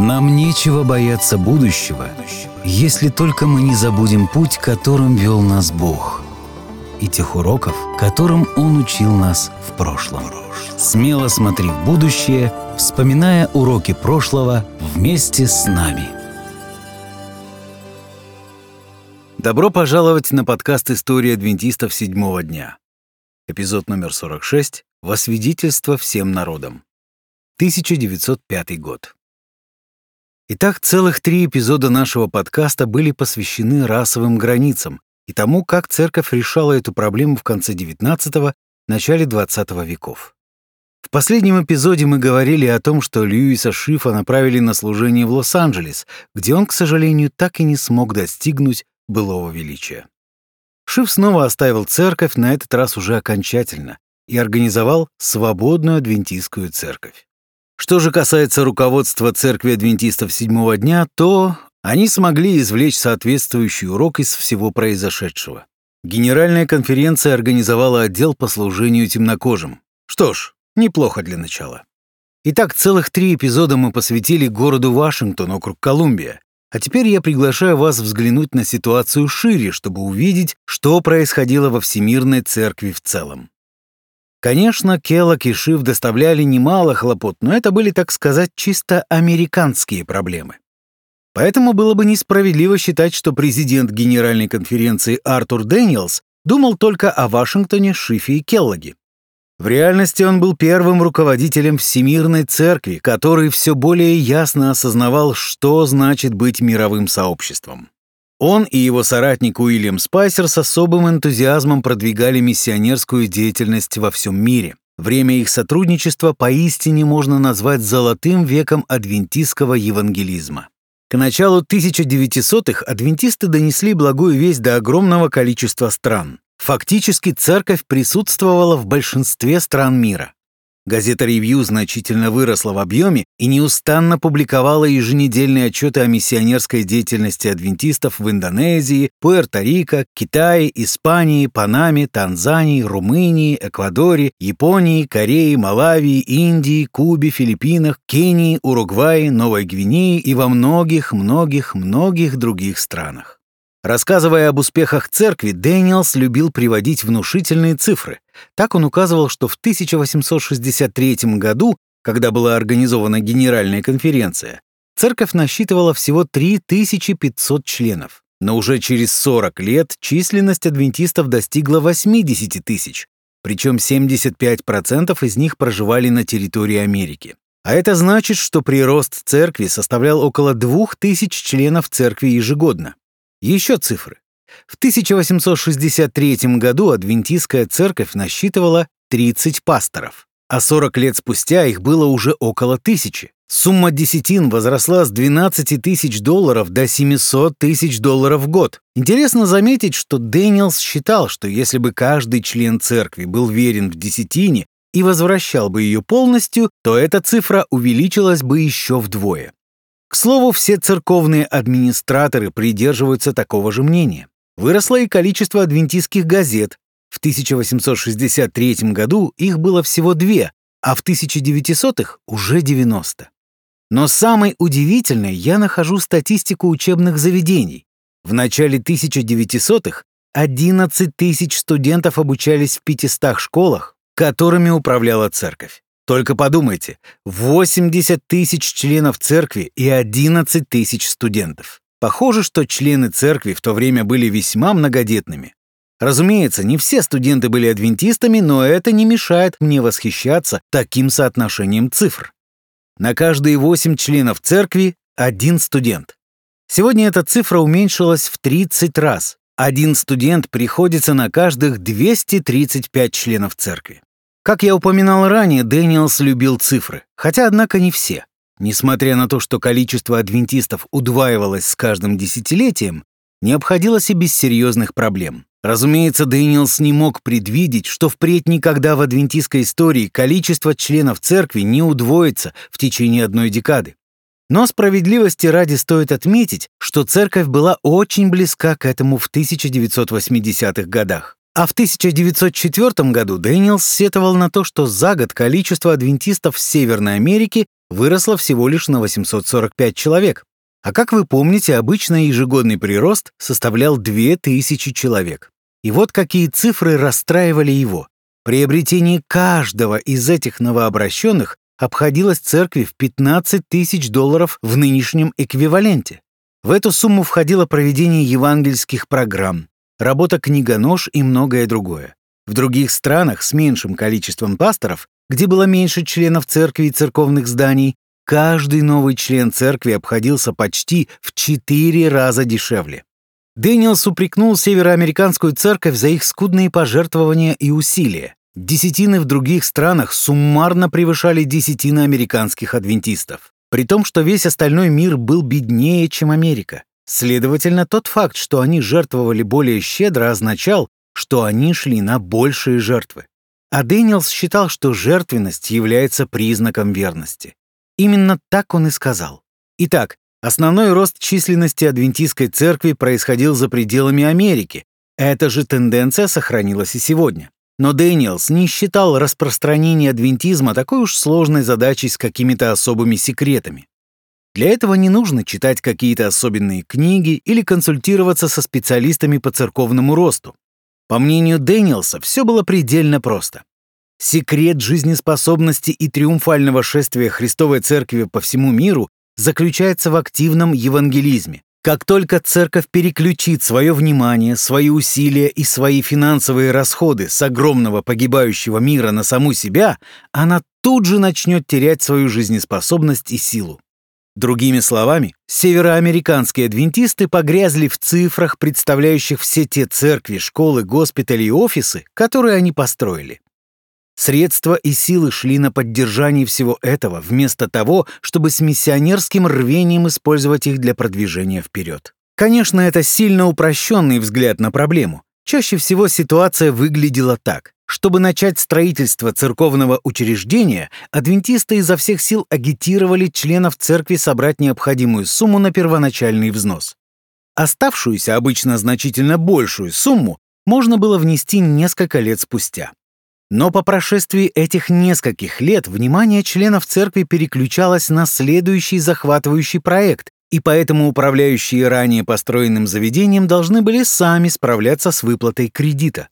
Нам нечего бояться будущего, если только мы не забудем путь, которым вел нас Бог, и тех уроков, которым Он учил нас в прошлом. Смело смотри в будущее, вспоминая уроки прошлого вместе с нами. Добро пожаловать на подкаст «История адвентистов седьмого дня». Эпизод номер 46 «Во свидетельство всем народам». 1905 год. Итак, целых три эпизода нашего подкаста были посвящены расовым границам и тому, как церковь решала эту проблему в конце XIX – начале XX веков. В последнем эпизоде мы говорили о том, что Льюиса Шифа направили на служение в Лос-Анджелес, где он, к сожалению, так и не смог достигнуть былого величия. Шиф снова оставил церковь, на этот раз уже окончательно, и организовал свободную адвентистскую церковь. Что же касается руководства церкви адвентистов седьмого дня, то они смогли извлечь соответствующий урок из всего произошедшего. Генеральная конференция организовала отдел по служению темнокожим. Что ж, неплохо для начала. Итак, целых три эпизода мы посвятили городу Вашингтон, округ Колумбия. А теперь я приглашаю вас взглянуть на ситуацию шире, чтобы увидеть, что происходило во Всемирной Церкви в целом. Конечно, Келлог и Шиф доставляли немало хлопот, но это были, так сказать, чисто американские проблемы. Поэтому было бы несправедливо считать, что президент Генеральной конференции Артур Дэниелс думал только о Вашингтоне, Шифе и Келлоге. В реальности он был первым руководителем Всемирной Церкви, который все более ясно осознавал, что значит быть мировым сообществом. Он и его соратник Уильям Спайсер с особым энтузиазмом продвигали миссионерскую деятельность во всем мире. Время их сотрудничества поистине можно назвать золотым веком адвентистского евангелизма. К началу 1900-х адвентисты донесли благую весть до огромного количества стран. Фактически церковь присутствовала в большинстве стран мира. Газета «Ревью» значительно выросла в объеме и неустанно публиковала еженедельные отчеты о миссионерской деятельности адвентистов в Индонезии, Пуэрто-Рико, Китае, Испании, Панаме, Танзании, Румынии, Эквадоре, Японии, Корее, Малавии, Индии, Кубе, Филиппинах, Кении, Уругвае, Новой Гвинее и во многих-многих-многих других странах. Рассказывая об успехах церкви, Дэниелс любил приводить внушительные цифры. Так он указывал, что в 1863 году, когда была организована Генеральная конференция, церковь насчитывала всего 3500 членов. Но уже через 40 лет численность адвентистов достигла 80 тысяч, причем 75% из них проживали на территории Америки. А это значит, что прирост церкви составлял около 2000 членов церкви ежегодно. Еще цифры. В 1863 году адвентистская церковь насчитывала 30 пасторов, а 40 лет спустя их было уже около тысячи. Сумма десятин возросла с 12 тысяч долларов до 700 тысяч долларов в год. Интересно заметить, что Дэниелс считал, что если бы каждый член церкви был верен в десятине и возвращал бы ее полностью, то эта цифра увеличилась бы еще вдвое. К слову, все церковные администраторы придерживаются такого же мнения. Выросло и количество адвентистских газет. В 1863 году их было всего две, а в 1900-х уже 90. Но самой удивительной я нахожу статистику учебных заведений. В начале 1900-х 11 тысяч студентов обучались в 500 школах, которыми управляла церковь. Только подумайте, 80 тысяч членов церкви и 11 тысяч студентов. Похоже, что члены церкви в то время были весьма многодетными. Разумеется, не все студенты были адвентистами, но это не мешает мне восхищаться таким соотношением цифр. На каждые 8 членов церкви один студент. Сегодня эта цифра уменьшилась в 30 раз. Один студент приходится на каждых 235 членов церкви. Как я упоминал ранее, Дэниелс любил цифры, хотя, однако, не все. Несмотря на то, что количество адвентистов удваивалось с каждым десятилетием, не обходилось и без серьезных проблем. Разумеется, Дэниелс не мог предвидеть, что впредь никогда в адвентистской истории количество членов церкви не удвоится в течение одной декады. Но справедливости ради стоит отметить, что церковь была очень близка к этому в 1980-х годах. А в 1904 году Дэниелс сетовал на то, что за год количество адвентистов в Северной Америке выросла всего лишь на 845 человек. А как вы помните, обычно ежегодный прирост составлял 2000 человек. И вот какие цифры расстраивали его. Приобретение каждого из этих новообращенных обходилось церкви в 15 тысяч долларов в нынешнем эквиваленте. В эту сумму входило проведение евангельских программ, работа книгонож и многое другое. В других странах с меньшим количеством пасторов, где было меньше членов церкви и церковных зданий, каждый новый член церкви обходился почти в четыре раза дешевле. Дэниелс упрекнул североамериканскую церковь за их скудные пожертвования и усилия. Десятины в других странах суммарно превышали десятины американских адвентистов, при том, что весь остальной мир был беднее, чем Америка. Следовательно, тот факт, что они жертвовали более щедро, означал, что они шли на большие жертвы. А Дэниелс считал, что жертвенность является признаком верности. Именно так он и сказал. Итак, основной рост численности адвентистской церкви происходил за пределами Америки. Эта же тенденция сохранилась и сегодня. Но Дэниелс не считал распространение адвентизма такой уж сложной задачей с какими-то особыми секретами. Для этого не нужно читать какие-то особенные книги или консультироваться со специалистами по церковному росту. По мнению Дэниелса, все было предельно просто. Секрет жизнеспособности и триумфального шествия Христовой Церкви по всему миру заключается в активном евангелизме. Как только церковь переключит свое внимание, свои усилия и свои финансовые расходы с огромного погибающего мира на саму себя, она тут же начнет терять свою жизнеспособность и силу. Другими словами, североамериканские адвентисты погрязли в цифрах, представляющих все те церкви, школы, госпитали и офисы, которые они построили. Средства и силы шли на поддержание всего этого, вместо того, чтобы с миссионерским рвением использовать их для продвижения вперед. Конечно, это сильно упрощенный взгляд на проблему. Чаще всего ситуация выглядела так. Чтобы начать строительство церковного учреждения, адвентисты изо всех сил агитировали членов церкви собрать необходимую сумму на первоначальный взнос. Оставшуюся, обычно значительно большую сумму, можно было внести несколько лет спустя. Но по прошествии этих нескольких лет внимание членов церкви переключалось на следующий захватывающий проект, и поэтому управляющие ранее построенным заведением должны были сами справляться с выплатой кредита.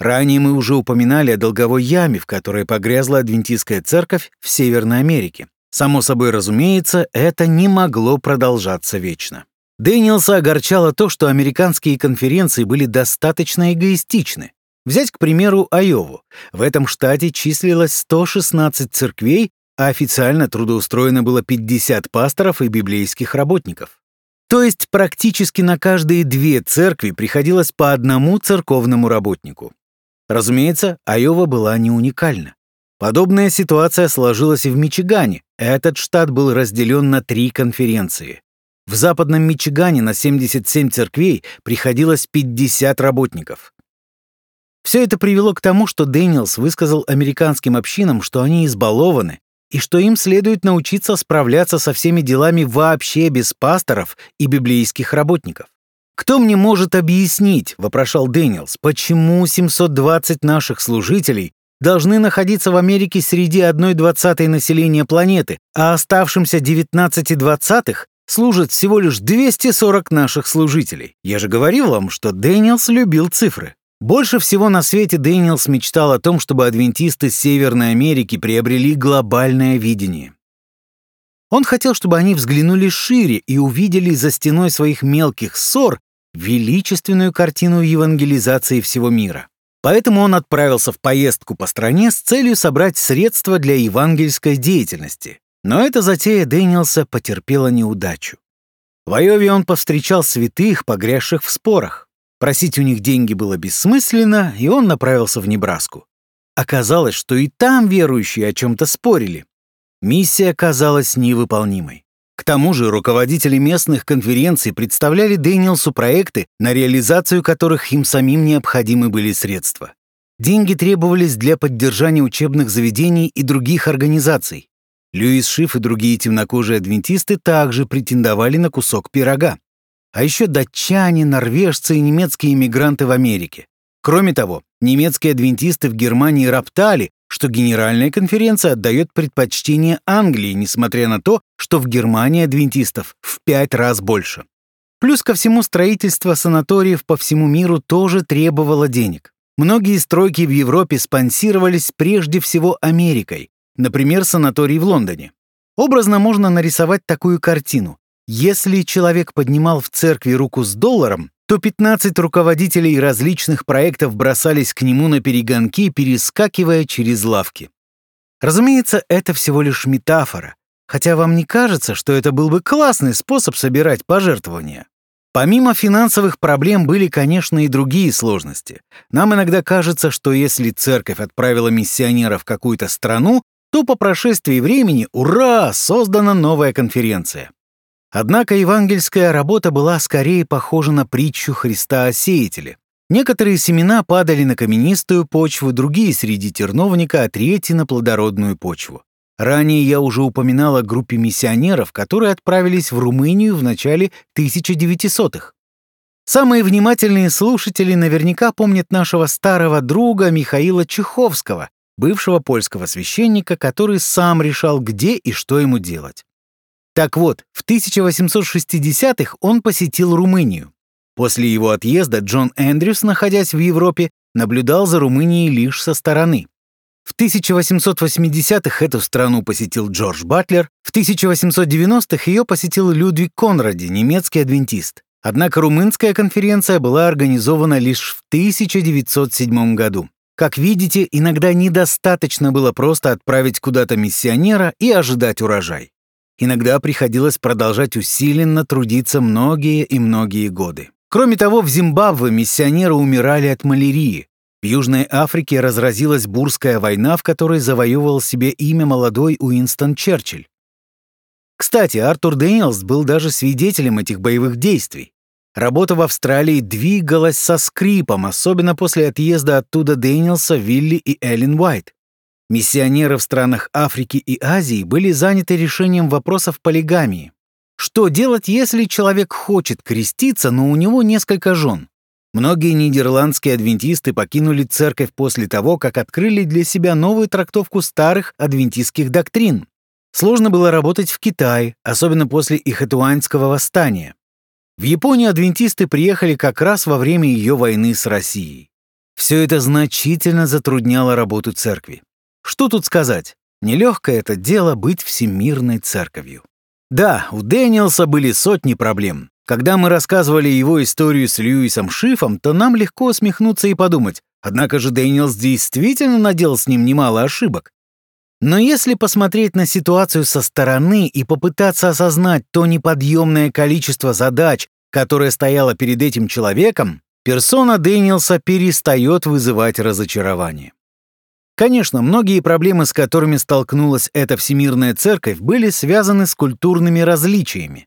Ранее мы уже упоминали о долговой яме, в которой погрязла адвентистская церковь в Северной Америке. Само собой разумеется, это не могло продолжаться вечно. Дэниелса огорчало то, что американские конференции были достаточно эгоистичны. Взять, к примеру, Айову. В этом штате числилось 116 церквей, а официально трудоустроено было 50 пасторов и библейских работников. То есть практически на каждые две церкви приходилось по одному церковному работнику. Разумеется, Айова была не уникальна. Подобная ситуация сложилась и в Мичигане. Этот штат был разделен на три конференции. В западном Мичигане на 77 церквей приходилось 50 работников. Все это привело к тому, что Дэниелс высказал американским общинам, что они избалованы и что им следует научиться справляться со всеми делами вообще без пасторов и библейских работников. «Кто мне может объяснить, — вопрошал Дэниелс, — почему 720 наших служителей должны находиться в Америке среди 1 двадцатой населения планеты, а оставшимся 19 двадцатых служат всего лишь 240 наших служителей? Я же говорил вам, что Дэниелс любил цифры. Больше всего на свете Дэниелс мечтал о том, чтобы адвентисты Северной Америки приобрели глобальное видение. Он хотел, чтобы они взглянули шире и увидели за стеной своих мелких ссор величественную картину евангелизации всего мира. Поэтому он отправился в поездку по стране с целью собрать средства для евангельской деятельности. Но эта затея Дэниелса потерпела неудачу. В Айове он повстречал святых, погрязших в спорах. Просить у них деньги было бессмысленно, и он направился в Небраску. Оказалось, что и там верующие о чем-то спорили. Миссия казалась невыполнимой. К тому же руководители местных конференций представляли Дэниелсу проекты, на реализацию которых им самим необходимы были средства. Деньги требовались для поддержания учебных заведений и других организаций. Льюис Шиф и другие темнокожие адвентисты также претендовали на кусок пирога. А еще датчане, норвежцы и немецкие иммигранты в Америке. Кроме того, немецкие адвентисты в Германии роптали, что Генеральная конференция отдает предпочтение Англии, несмотря на то, что в Германии адвентистов в пять раз больше. Плюс ко всему строительство санаториев по всему миру тоже требовало денег. Многие стройки в Европе спонсировались прежде всего Америкой, например, санаторий в Лондоне. Образно можно нарисовать такую картину. Если человек поднимал в церкви руку с долларом, то 15 руководителей различных проектов бросались к нему на перегонки, перескакивая через лавки. Разумеется, это всего лишь метафора, хотя вам не кажется, что это был бы классный способ собирать пожертвования. Помимо финансовых проблем были, конечно, и другие сложности. Нам иногда кажется, что если церковь отправила миссионера в какую-то страну, то по прошествии времени, ура, создана новая конференция. Однако евангельская работа была скорее похожа на притчу Христа о сеятеле. Некоторые семена падали на каменистую почву, другие среди терновника, а третьи на плодородную почву. Ранее я уже упоминал о группе миссионеров, которые отправились в Румынию в начале 1900-х. Самые внимательные слушатели наверняка помнят нашего старого друга Михаила Чеховского, бывшего польского священника, который сам решал, где и что ему делать. Так вот, в 1860-х он посетил Румынию. После его отъезда Джон Эндрюс, находясь в Европе, наблюдал за Румынией лишь со стороны. В 1880-х эту страну посетил Джордж Батлер, в 1890-х ее посетил Людвиг Конради, немецкий адвентист. Однако румынская конференция была организована лишь в 1907 году. Как видите, иногда недостаточно было просто отправить куда-то миссионера и ожидать урожай. Иногда приходилось продолжать усиленно трудиться многие и многие годы. Кроме того, в Зимбабве миссионеры умирали от малярии. В Южной Африке разразилась бурская война, в которой завоевывал себе имя молодой Уинстон Черчилль. Кстати, Артур Дэниелс был даже свидетелем этих боевых действий. Работа в Австралии двигалась со скрипом, особенно после отъезда оттуда Дэниелса, Вилли и Эллен Уайт. Миссионеры в странах Африки и Азии были заняты решением вопросов полигамии. Что делать, если человек хочет креститься, но у него несколько жен? Многие нидерландские адвентисты покинули церковь после того, как открыли для себя новую трактовку старых адвентистских доктрин. Сложно было работать в Китае, особенно после Ихэтуанского восстания. В Японию адвентисты приехали как раз во время ее войны с Россией. Все это значительно затрудняло работу церкви. Что тут сказать? Нелегкое это дело быть всемирной церковью. Да, у Дэниелса были сотни проблем. Когда мы рассказывали его историю с Льюисом Шифом, то нам легко усмехнуться и подумать, однако же Дэниелс действительно наделал с ним немало ошибок. Но если посмотреть на ситуацию со стороны и попытаться осознать то неподъемное количество задач, которое стояло перед этим человеком, персона Дэниелса перестает вызывать разочарование. Конечно, многие проблемы, с которыми столкнулась эта Всемирная Церковь, были связаны с культурными различиями.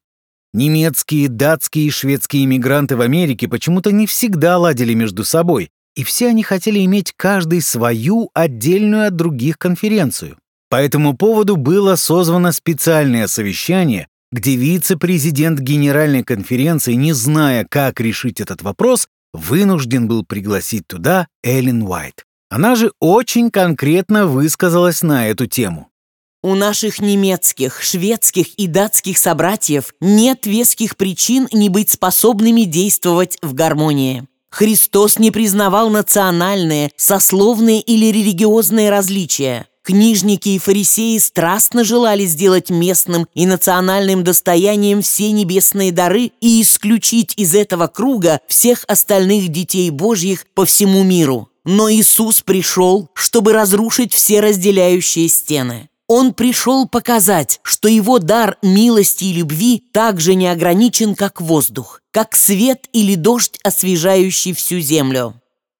Немецкие, датские и шведские иммигранты в Америке почему-то не всегда ладили между собой, и все они хотели иметь каждый свою отдельную от других конференцию. По этому поводу было созвано специальное совещание, где вице-президент Генеральной конференции, не зная, как решить этот вопрос, вынужден был пригласить туда Эллен Уайт. Она же очень конкретно высказалась на эту тему. У наших немецких, шведских и датских собратьев нет веских причин не быть способными действовать в гармонии. Христос не признавал национальные, сословные или религиозные различия. Книжники и фарисеи страстно желали сделать местным и национальным достоянием все небесные дары и исключить из этого круга всех остальных детей Божьих по всему миру. Но Иисус пришел, чтобы разрушить все разделяющие стены. Он пришел показать, что его дар милости и любви также не ограничен, как воздух, как свет или дождь, освежающий всю землю.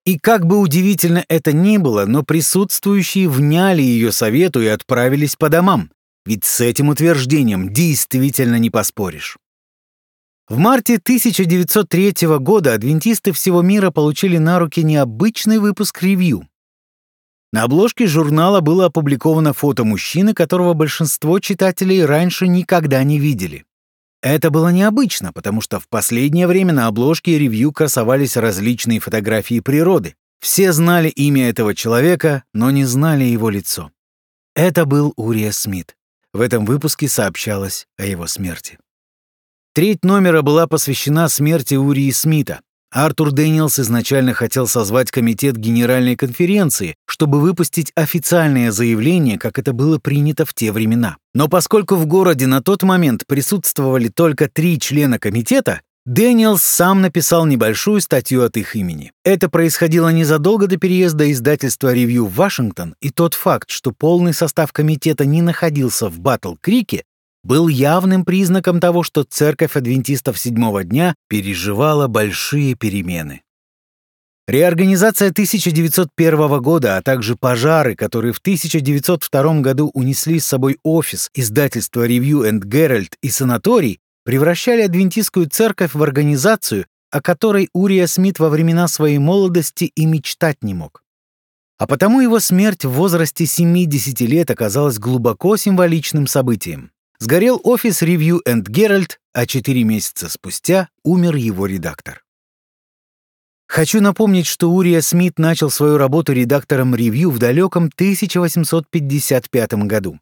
И как бы удивительно это ни было, но присутствующие вняли ее совету и отправились по домам. Ведь с этим утверждением действительно не поспоришь. В марте 1903 года адвентисты всего мира получили на руки необычный выпуск ревью. На обложке журнала было опубликовано фото мужчины, которого большинство читателей раньше никогда не видели. Это было необычно, потому что в последнее время на обложке ревью красовались различные фотографии природы. Все знали имя этого человека, но не знали его лицо. Это был Урия Смит. В этом выпуске сообщалось о его смерти. Треть номера была посвящена смерти Урии Смита. Артур Дэниелс изначально хотел созвать комитет Генеральной конференции, чтобы выпустить официальное заявление, как это было принято в те времена. Но поскольку в городе на тот момент присутствовали только три члена комитета, Дэниелс сам написал небольшую статью от их имени. Это происходило незадолго до переезда издательства «Ревью» в Вашингтон, и тот факт, что полный состав комитета не находился в Батл-Крике, был явным признаком того, что церковь адвентистов седьмого дня переживала большие перемены. Реорганизация 1901 года, а также пожары, которые в 1902 году унесли с собой офис издательства Review and Herald и санаторий, превращали адвентистскую церковь в организацию, о которой Урия Смит во времена своей молодости и мечтать не мог. А потому его смерть в возрасте 70 лет оказалась глубоко символичным событием. Сгорел офис Review and Herald, а четыре месяца спустя умер его редактор. Хочу напомнить, что Урия Смит начал свою работу редактором Review в далеком 1855 году.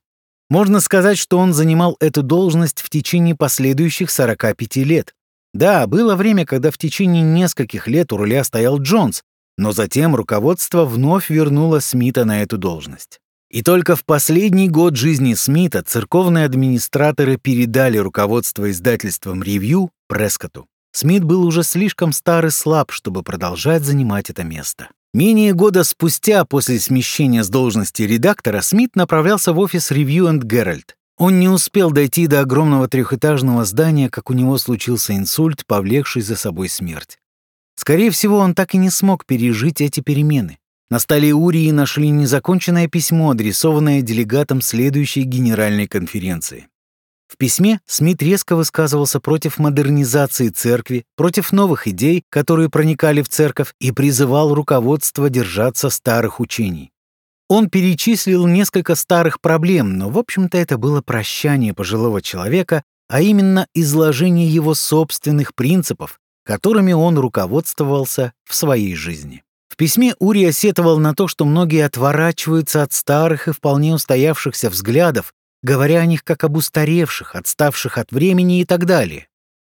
Можно сказать, что он занимал эту должность в течение последующих 45 лет. Да, было время, когда в течение нескольких лет у руля стоял Джонс, но затем руководство вновь вернуло Смита на эту должность. И только в последний год жизни Смита церковные администраторы передали руководство издательством «Ревью» Прескоту. Смит был уже слишком стар и слаб, чтобы продолжать занимать это место. Менее года спустя после смещения с должности редактора Смит направлялся в офис Review and Herald. Он не успел дойти до огромного трехэтажного здания, как у него случился инсульт, повлекший за собой смерть. Скорее всего, он так и не смог пережить эти перемены. На столе Урии нашли незаконченное письмо, адресованное делегатам следующей генеральной конференции. В письме Смит резко высказывался против модернизации церкви, против новых идей, которые проникали в церковь, и призывал руководство держаться старых учений. Он перечислил несколько старых проблем, но, в общем-то, это было прощание пожилого человека, а именно изложение его собственных принципов, которыми он руководствовался в своей жизни. Письме Урия сетовал на то, что многие отворачиваются от старых и вполне устоявшихся взглядов, говоря о них как об устаревших, отставших от времени и так далее.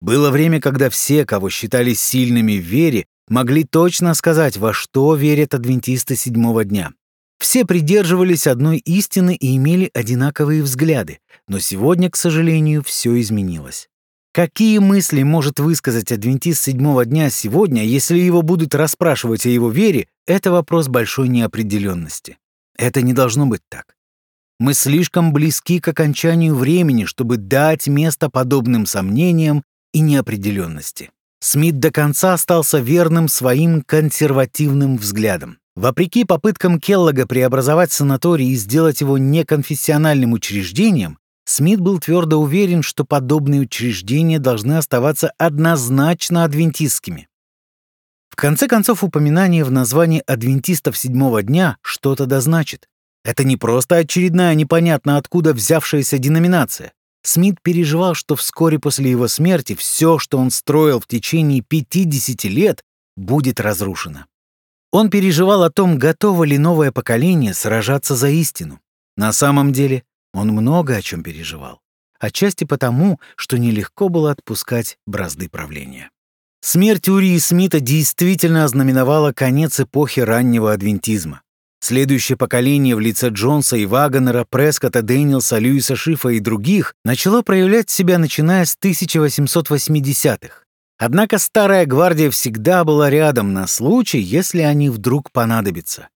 Было время, когда все, кого считали сильными в вере, могли точно сказать, во что верят адвентисты седьмого дня. Все придерживались одной истины и имели одинаковые взгляды, но сегодня, к сожалению, все изменилось. Какие мысли может высказать адвентист седьмого дня сегодня, если его будут расспрашивать о его вере, это вопрос большой неопределенности. Это не должно быть так. Мы слишком близки к окончанию времени, чтобы дать место подобным сомнениям и неопределенности. Смит до конца остался верным своим консервативным взглядам. Вопреки попыткам Келлога преобразовать санаторий и сделать его неконфессиональным учреждением, Смит был твердо уверен, что подобные учреждения должны оставаться однозначно адвентистскими. В конце концов, упоминание в названии адвентистов седьмого дня что-то дозначит. Это не просто очередная непонятно откуда взявшаяся деноминация. Смит переживал, что вскоре после его смерти все, что он строил в течение 50 лет, будет разрушено. Он переживал о том, готово ли новое поколение сражаться за истину. На самом деле, он много о чем переживал, отчасти потому, что нелегко было отпускать бразды правления. Смерть Урии Смита действительно ознаменовала конец эпохи раннего адвентизма. Следующее поколение в лице Джонса и Вагонера, Прескота, Дэниелса, Льюиса Шифа и других начало проявлять себя начиная с 1880-х. Однако старая гвардия всегда была рядом на случай, если они вдруг понадобятся.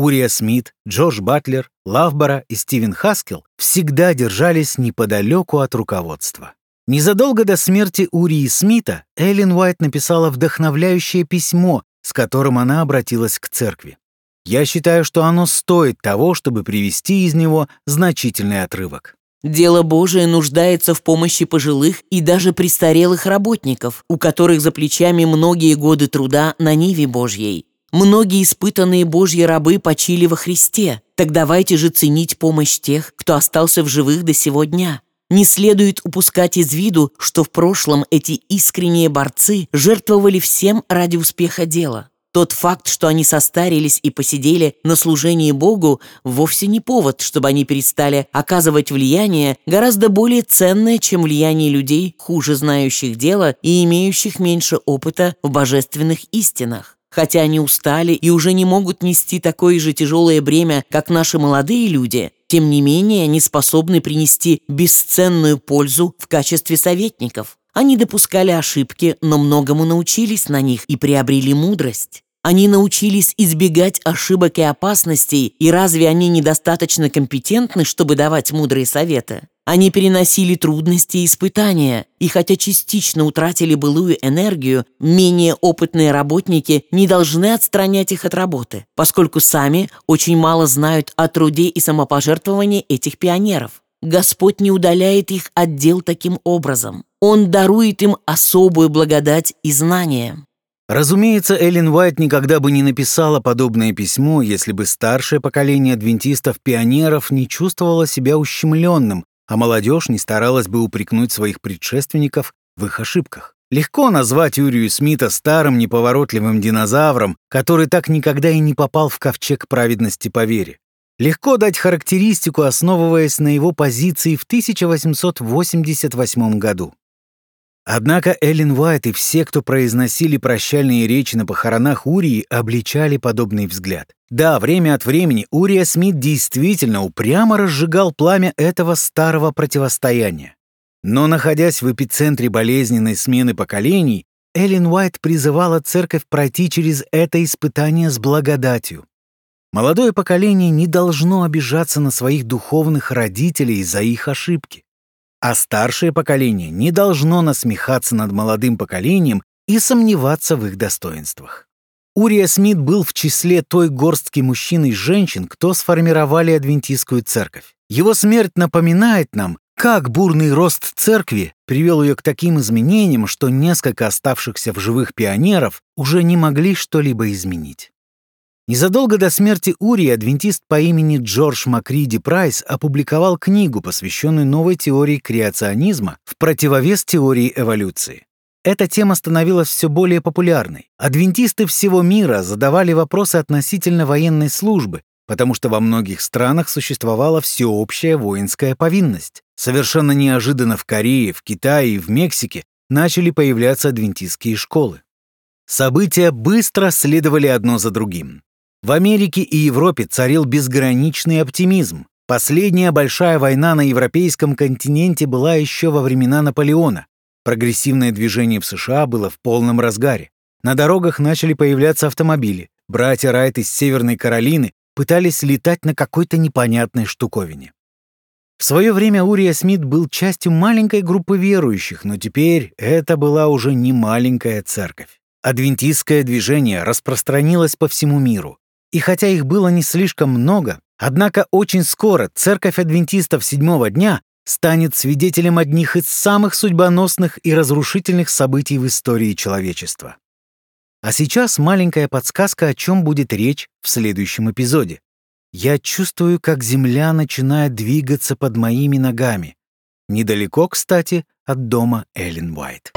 Урия Смит, Джордж Батлер, Лавбора и Стивен Хаскел всегда держались неподалеку от руководства. Незадолго до смерти Урии Смита Эллен Уайт написала вдохновляющее письмо, с которым она обратилась к церкви. Я считаю, что оно стоит того, чтобы привести из него значительный отрывок. Дело Божие нуждается в помощи пожилых и даже престарелых работников, у которых за плечами многие годы труда на Ниве Божьей. Многие испытанные Божьи рабы почили во Христе. Так давайте же ценить помощь тех, кто остался в живых до сего дня. Не следует упускать из виду, что в прошлом эти искренние борцы жертвовали всем ради успеха дела. Тот факт, что они состарились и посидели на служении Богу, вовсе не повод, чтобы они перестали оказывать влияние, гораздо более ценное, чем влияние людей, хуже знающих дело и имеющих меньше опыта в божественных истинах. Хотя они устали и уже не могут нести такое же тяжелое бремя, как наши молодые люди, тем не менее они способны принести бесценную пользу в качестве советников. Они допускали ошибки, но многому научились на них и приобрели мудрость. Они научились избегать ошибок и опасностей, и разве они недостаточно компетентны, чтобы давать мудрые советы? Они переносили трудности и испытания, и хотя частично утратили былую энергию, менее опытные работники не должны отстранять их от работы, поскольку сами очень мало знают о труде и самопожертвовании этих пионеров. Господь не удаляет их от дел таким образом. Он дарует им особую благодать и знания. Разумеется, Эллен Уайт никогда бы не написала подобное письмо, если бы старшее поколение адвентистов-пионеров не чувствовало себя ущемленным, а молодежь не старалась бы упрекнуть своих предшественников в их ошибках. Легко назвать Юрию Смита старым неповоротливым динозавром, который так никогда и не попал в ковчег праведности по вере. Легко дать характеристику, основываясь на его позиции в 1888 году. Однако Эллен Уайт и все, кто произносили прощальные речи на похоронах Урии, обличали подобный взгляд. Да, время от времени Урия Смит действительно упрямо разжигал пламя этого старого противостояния. Но, находясь в эпицентре болезненной смены поколений, Эллен Уайт призывала церковь пройти через это испытание с благодатью. Молодое поколение не должно обижаться на своих духовных родителей за их ошибки. А старшее поколение не должно насмехаться над молодым поколением и сомневаться в их достоинствах. Урия Смит был в числе той горстки мужчин и женщин, кто сформировали адвентистскую церковь. Его смерть напоминает нам, как бурный рост церкви привел ее к таким изменениям, что несколько оставшихся в живых пионеров уже не могли что-либо изменить. Незадолго до смерти Ури адвентист по имени Джордж Макриди Прайс опубликовал книгу, посвященную новой теории креационизма в противовес теории эволюции. Эта тема становилась все более популярной. Адвентисты всего мира задавали вопросы относительно военной службы, потому что во многих странах существовала всеобщая воинская повинность. Совершенно неожиданно в Корее, в Китае и в Мексике начали появляться адвентистские школы. События быстро следовали одно за другим. В Америке и Европе царил безграничный оптимизм. Последняя большая война на европейском континенте была еще во времена Наполеона. Прогрессивное движение в США было в полном разгаре. На дорогах начали появляться автомобили. Братья Райт из Северной Каролины пытались летать на какой-то непонятной штуковине. В свое время Урия Смит был частью маленькой группы верующих, но теперь это была уже не маленькая церковь. Адвентистское движение распространилось по всему миру. И хотя их было не слишком много, однако очень скоро церковь адвентистов седьмого дня станет свидетелем одних из самых судьбоносных и разрушительных событий в истории человечества. А сейчас маленькая подсказка, о чем будет речь в следующем эпизоде. Я чувствую, как земля начинает двигаться под моими ногами. Недалеко, кстати, от дома Эллен Уайт.